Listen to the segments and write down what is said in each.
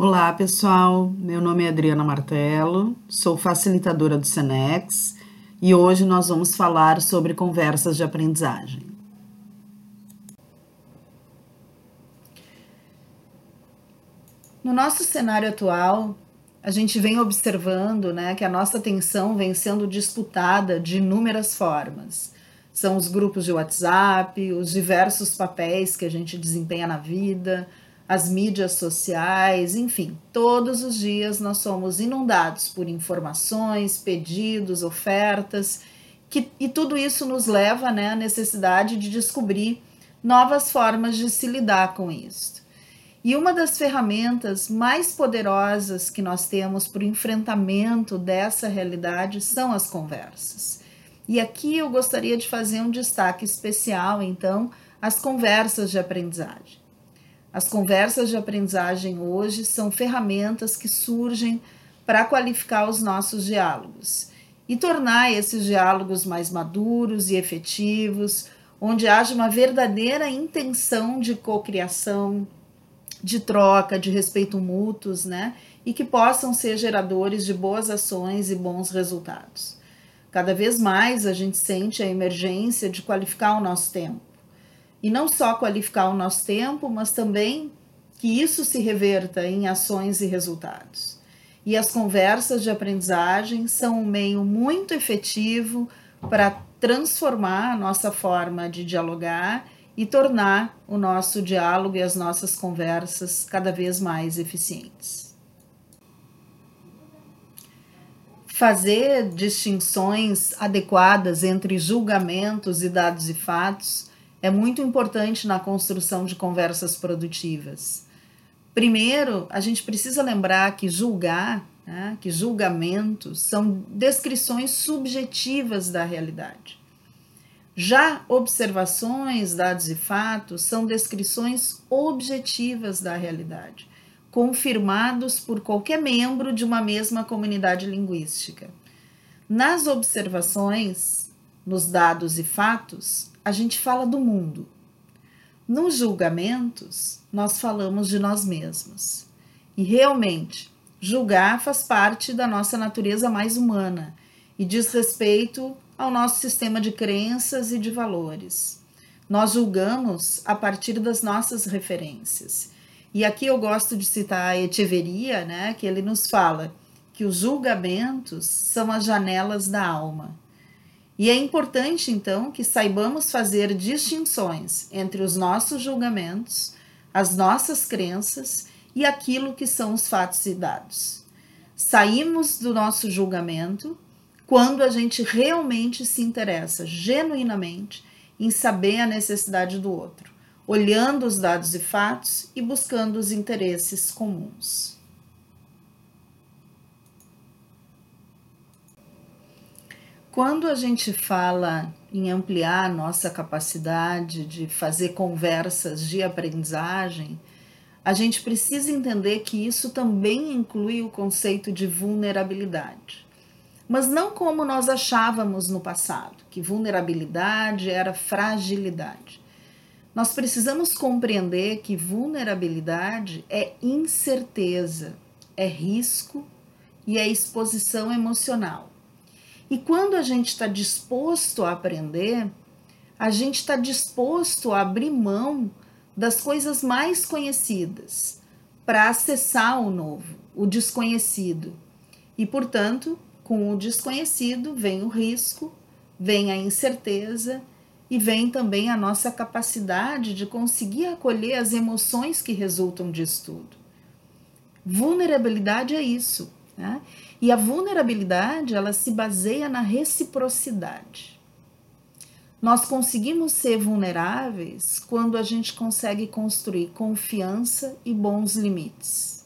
Olá, pessoal. Meu nome é Adriana Martelo, sou facilitadora do Senex e hoje nós vamos falar sobre conversas de aprendizagem. No nosso cenário atual, a gente vem observando né, que a nossa atenção vem sendo disputada de inúmeras formas. São os grupos de WhatsApp, os diversos papéis que a gente desempenha na vida, as mídias sociais, enfim, todos os dias nós somos inundados por informações, pedidos, ofertas, que, e tudo isso nos leva né, à necessidade de descobrir novas formas de se lidar com isso. E uma das ferramentas mais poderosas que nós temos para o enfrentamento dessa realidade são as conversas. E aqui eu gostaria de fazer um destaque especial, então, às conversas de aprendizagem. As conversas de aprendizagem hoje são ferramentas que surgem para qualificar os nossos diálogos e tornar esses diálogos mais maduros e efetivos, onde haja uma verdadeira intenção de cocriação, de troca, de respeito mútuos, né? E que possam ser geradores de boas ações e bons resultados. Cada vez mais a gente sente a emergência de qualificar o nosso tempo e não só qualificar o nosso tempo, mas também que isso se reverta em ações e resultados. E as conversas de aprendizagem são um meio muito efetivo para transformar a nossa forma de dialogar e tornar o nosso diálogo e as nossas conversas cada vez mais eficientes. Fazer distinções adequadas entre julgamentos e dados e fatos é muito importante na construção de conversas produtivas. Primeiro, a gente precisa lembrar que julgar, né, que julgamentos são descrições subjetivas da realidade. Já observações, dados e fatos são descrições objetivas da realidade, confirmados por qualquer membro de uma mesma comunidade linguística. Nas observações, nos dados e fatos, a gente fala do mundo. Nos julgamentos, nós falamos de nós mesmos. E realmente, julgar faz parte da nossa natureza mais humana e diz respeito ao nosso sistema de crenças e de valores. Nós julgamos a partir das nossas referências. E aqui eu gosto de citar a Echeveria, né, que ele nos fala que os julgamentos são as janelas da alma. E é importante, então, que saibamos fazer distinções entre os nossos julgamentos, as nossas crenças e aquilo que são os fatos e dados. Saímos do nosso julgamento quando a gente realmente se interessa genuinamente em saber a necessidade do outro, olhando os dados e fatos e buscando os interesses comuns. Quando a gente fala em ampliar nossa capacidade de fazer conversas de aprendizagem, a gente precisa entender que isso também inclui o conceito de vulnerabilidade. Mas não como nós achávamos no passado, que vulnerabilidade era fragilidade. Nós precisamos compreender que vulnerabilidade é incerteza, é risco e é exposição emocional. E quando a gente está disposto a aprender, a gente está disposto a abrir mão das coisas mais conhecidas para acessar o novo, o desconhecido. E, portanto, com o desconhecido vem o risco, vem a incerteza e vem também a nossa capacidade de conseguir acolher as emoções que resultam disso tudo. Vulnerabilidade é isso. Né? E a vulnerabilidade, ela se baseia na reciprocidade. Nós conseguimos ser vulneráveis quando a gente consegue construir confiança e bons limites.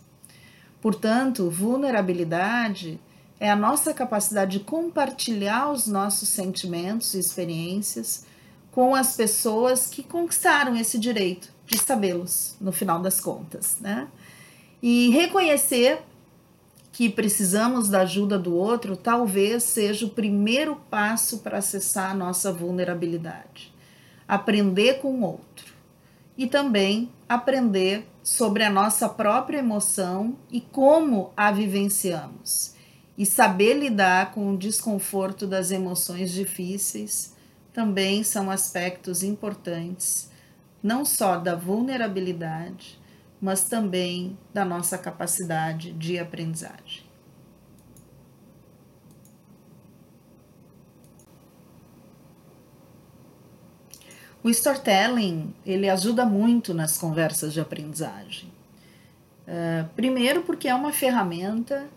Portanto, vulnerabilidade é a nossa capacidade de compartilhar os nossos sentimentos e experiências com as pessoas que conquistaram esse direito de sabê-los, no final das contas, né? E reconhecer que precisamos da ajuda do outro talvez seja o primeiro passo para acessar a nossa vulnerabilidade. Aprender com o outro e também aprender sobre a nossa própria emoção e como a vivenciamos. E saber lidar com o desconforto das emoções difíceis também são aspectos importantes, não só da vulnerabilidade, mas também da nossa capacidade de aprendizagem. O storytelling ele ajuda muito nas conversas de aprendizagem. Uh, primeiro, porque é uma ferramenta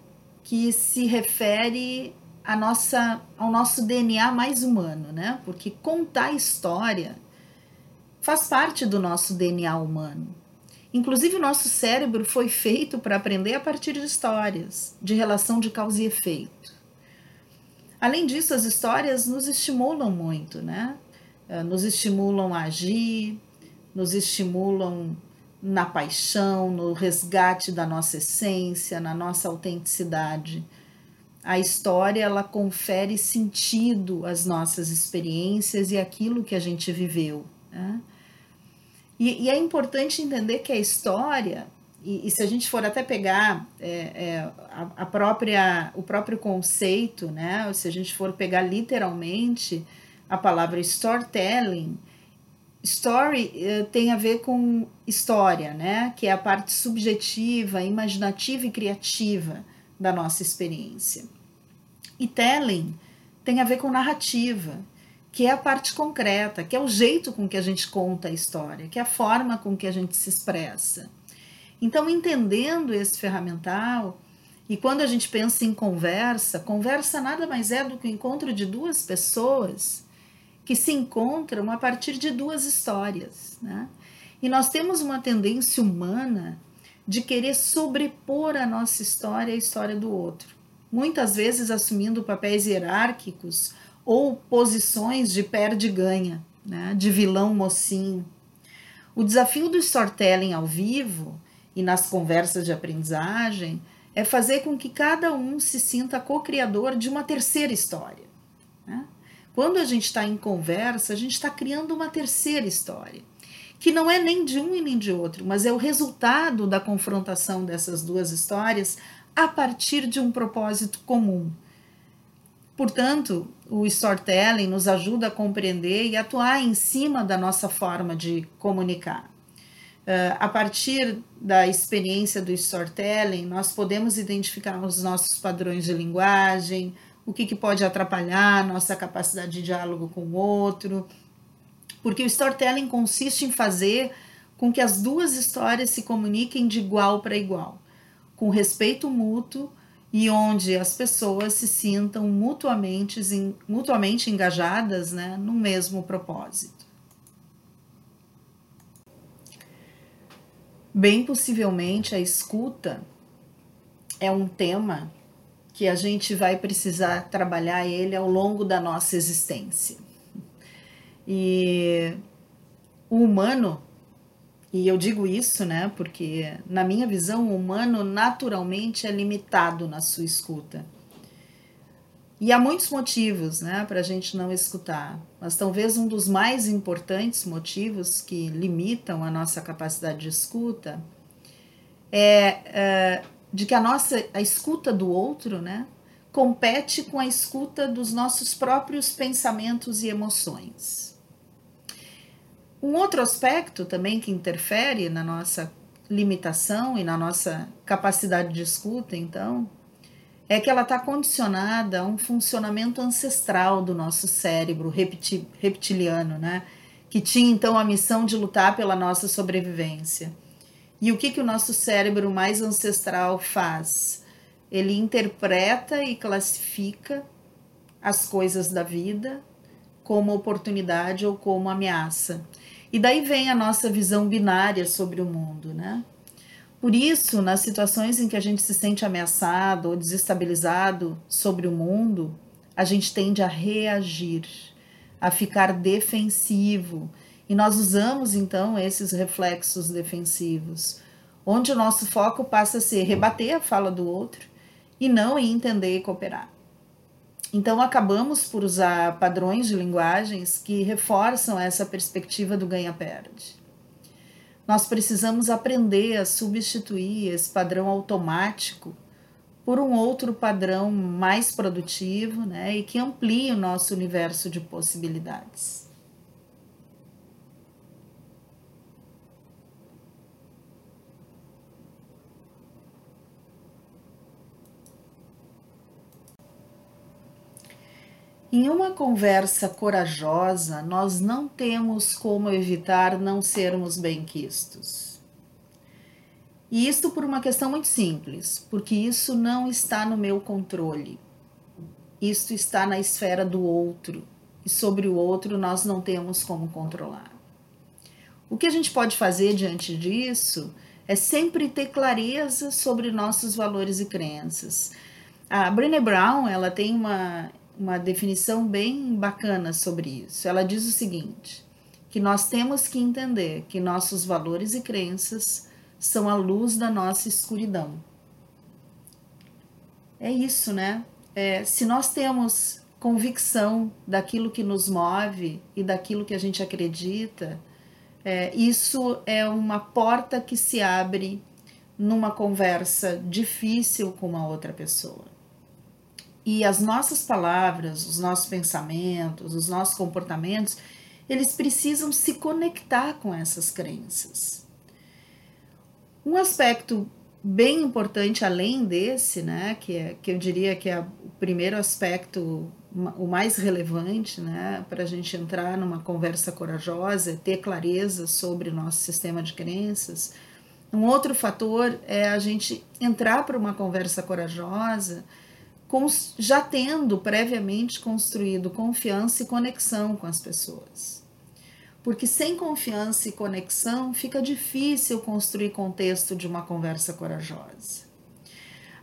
que se refere a nossa, ao nosso DNA mais humano, né? Porque contar história faz parte do nosso DNA humano. Inclusive, o nosso cérebro foi feito para aprender a partir de histórias, de relação de causa e efeito. Além disso, as histórias nos estimulam muito, né? Eh, nos estimulam a agir, nos estimulam na paixão, no resgate da nossa essência, na nossa autenticidade. A história ela confere sentido às nossas experiências e aquilo que a gente viveu. Né? E, e, é importante entender que a história, e, e se a gente for até pegar é, é, a, a, própria, o próprio conceito, né? se a gente for pegar literalmente, a palavra storytelling, story uh, tem a ver com história, né? Que é a parte subjetiva, imaginativa e criativa da nossa experiência. E telling tem a ver com narrativa, que é a parte concreta, que é o jeito com que a gente conta a história, que é a forma com que a gente se expressa. Então, entendendo esse ferramental, e quando a gente pensa em conversa, conversa nada mais é do que o encontro de duas pessoas que se encontram a partir de duas histórias. Né? E nós temos uma tendência humana de querer sobrepor a nossa história à história do outro, muitas vezes assumindo papéis hierárquicos ou posições de perde-ganha, né? de vilão mocinho. O desafio do storytelling ao vivo e nas conversas de aprendizagem é fazer com que cada um se sinta co-criador de uma terceira história. Né? Quando a gente está em conversa, a gente está criando uma terceira história, que não é nem de um e nem de outro, mas é o resultado da confrontação dessas duas histórias a partir de um propósito comum. Portanto, o storytelling nos ajuda a compreender e atuar em cima da nossa forma de comunicar. Uh, a partir da experiência do storytelling, nós podemos identificar os nossos padrões de linguagem, o que, que pode atrapalhar nossa capacidade de diálogo com o outro. Porque o storytelling consiste em fazer com que as duas histórias se comuniquem de igual para igual, com respeito mútuo e onde as pessoas se sintam mutuamente, mutuamente engajadas né, no mesmo propósito. Bem possivelmente a escuta é um tema que a gente vai precisar trabalhar ele ao longo da nossa existência. E o humano, e eu digo isso, né, porque na minha visão o humano naturalmente é limitado na sua escuta. E há muitos motivos, né, para a gente não escutar, mas talvez um dos mais importantes motivos que limitam a nossa capacidade de escuta é, é de que a nossa a escuta do outro, né, compete com a escuta dos nossos próprios pensamentos e emoções. Um outro aspecto também que interfere na nossa limitação e na nossa capacidade de escuta, então, é que ela está condicionada a um funcionamento ancestral do nosso cérebro reptiliano, né? Que tinha então a missão de lutar pela nossa sobrevivência. E o que, que o nosso cérebro mais ancestral faz? Ele interpreta e classifica as coisas da vida como oportunidade ou como ameaça. E daí vem a nossa visão binária sobre o mundo, né? Por isso, nas situações em que a gente se sente ameaçado ou desestabilizado sobre o mundo, a gente tende a reagir, a ficar defensivo, e nós usamos então esses reflexos defensivos, onde o nosso foco passa a ser rebater a fala do outro e não em entender e cooperar. Então acabamos por usar padrões de linguagens que reforçam essa perspectiva do ganha-perde. Nós precisamos aprender a substituir esse padrão automático por um outro padrão mais produtivo né, e que amplie o nosso universo de possibilidades. Em uma conversa corajosa, nós não temos como evitar não sermos bem-quistos. E isto por uma questão muito simples, porque isso não está no meu controle. Isto está na esfera do outro, e sobre o outro nós não temos como controlar. O que a gente pode fazer diante disso é sempre ter clareza sobre nossos valores e crenças. A Brené Brown, ela tem uma uma definição bem bacana sobre isso. Ela diz o seguinte: que nós temos que entender que nossos valores e crenças são a luz da nossa escuridão. É isso, né? É, se nós temos convicção daquilo que nos move e daquilo que a gente acredita, é, isso é uma porta que se abre numa conversa difícil com uma outra pessoa. E as nossas palavras, os nossos pensamentos, os nossos comportamentos, eles precisam se conectar com essas crenças. Um aspecto bem importante além desse, né, que, é, que eu diria que é o primeiro aspecto, o mais relevante, né, para a gente entrar numa conversa corajosa, ter clareza sobre o nosso sistema de crenças. Um outro fator é a gente entrar para uma conversa corajosa já tendo previamente construído confiança e conexão com as pessoas. Porque sem confiança e conexão fica difícil construir contexto de uma conversa corajosa.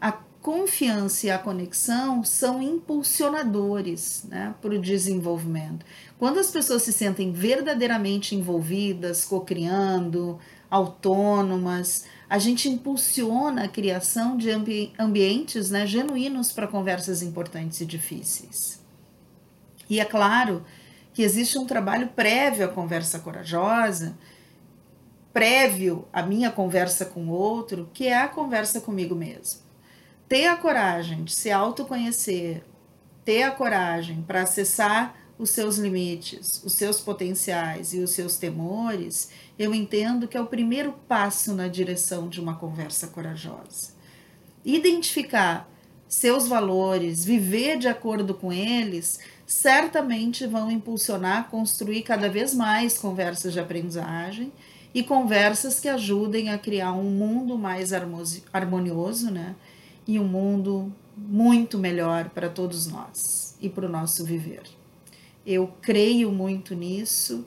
A confiança e a conexão são impulsionadores né, para o desenvolvimento. Quando as pessoas se sentem verdadeiramente envolvidas, co-criando, autônomas, a gente impulsiona a criação de ambi ambientes né, genuínos para conversas importantes e difíceis. E é claro que existe um trabalho prévio à conversa corajosa, prévio à minha conversa com o outro, que é a conversa comigo mesmo. Ter a coragem de se autoconhecer, ter a coragem para acessar os seus limites, os seus potenciais e os seus temores, eu entendo que é o primeiro passo na direção de uma conversa corajosa. Identificar seus valores, viver de acordo com eles, certamente vão impulsionar construir cada vez mais conversas de aprendizagem e conversas que ajudem a criar um mundo mais harmonioso, né? E um mundo muito melhor para todos nós e para o nosso viver. Eu creio muito nisso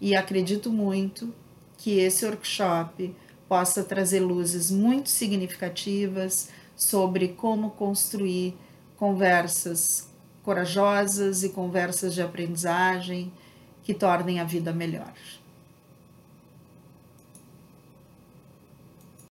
e acredito muito que esse workshop possa trazer luzes muito significativas sobre como construir conversas corajosas e conversas de aprendizagem que tornem a vida melhor.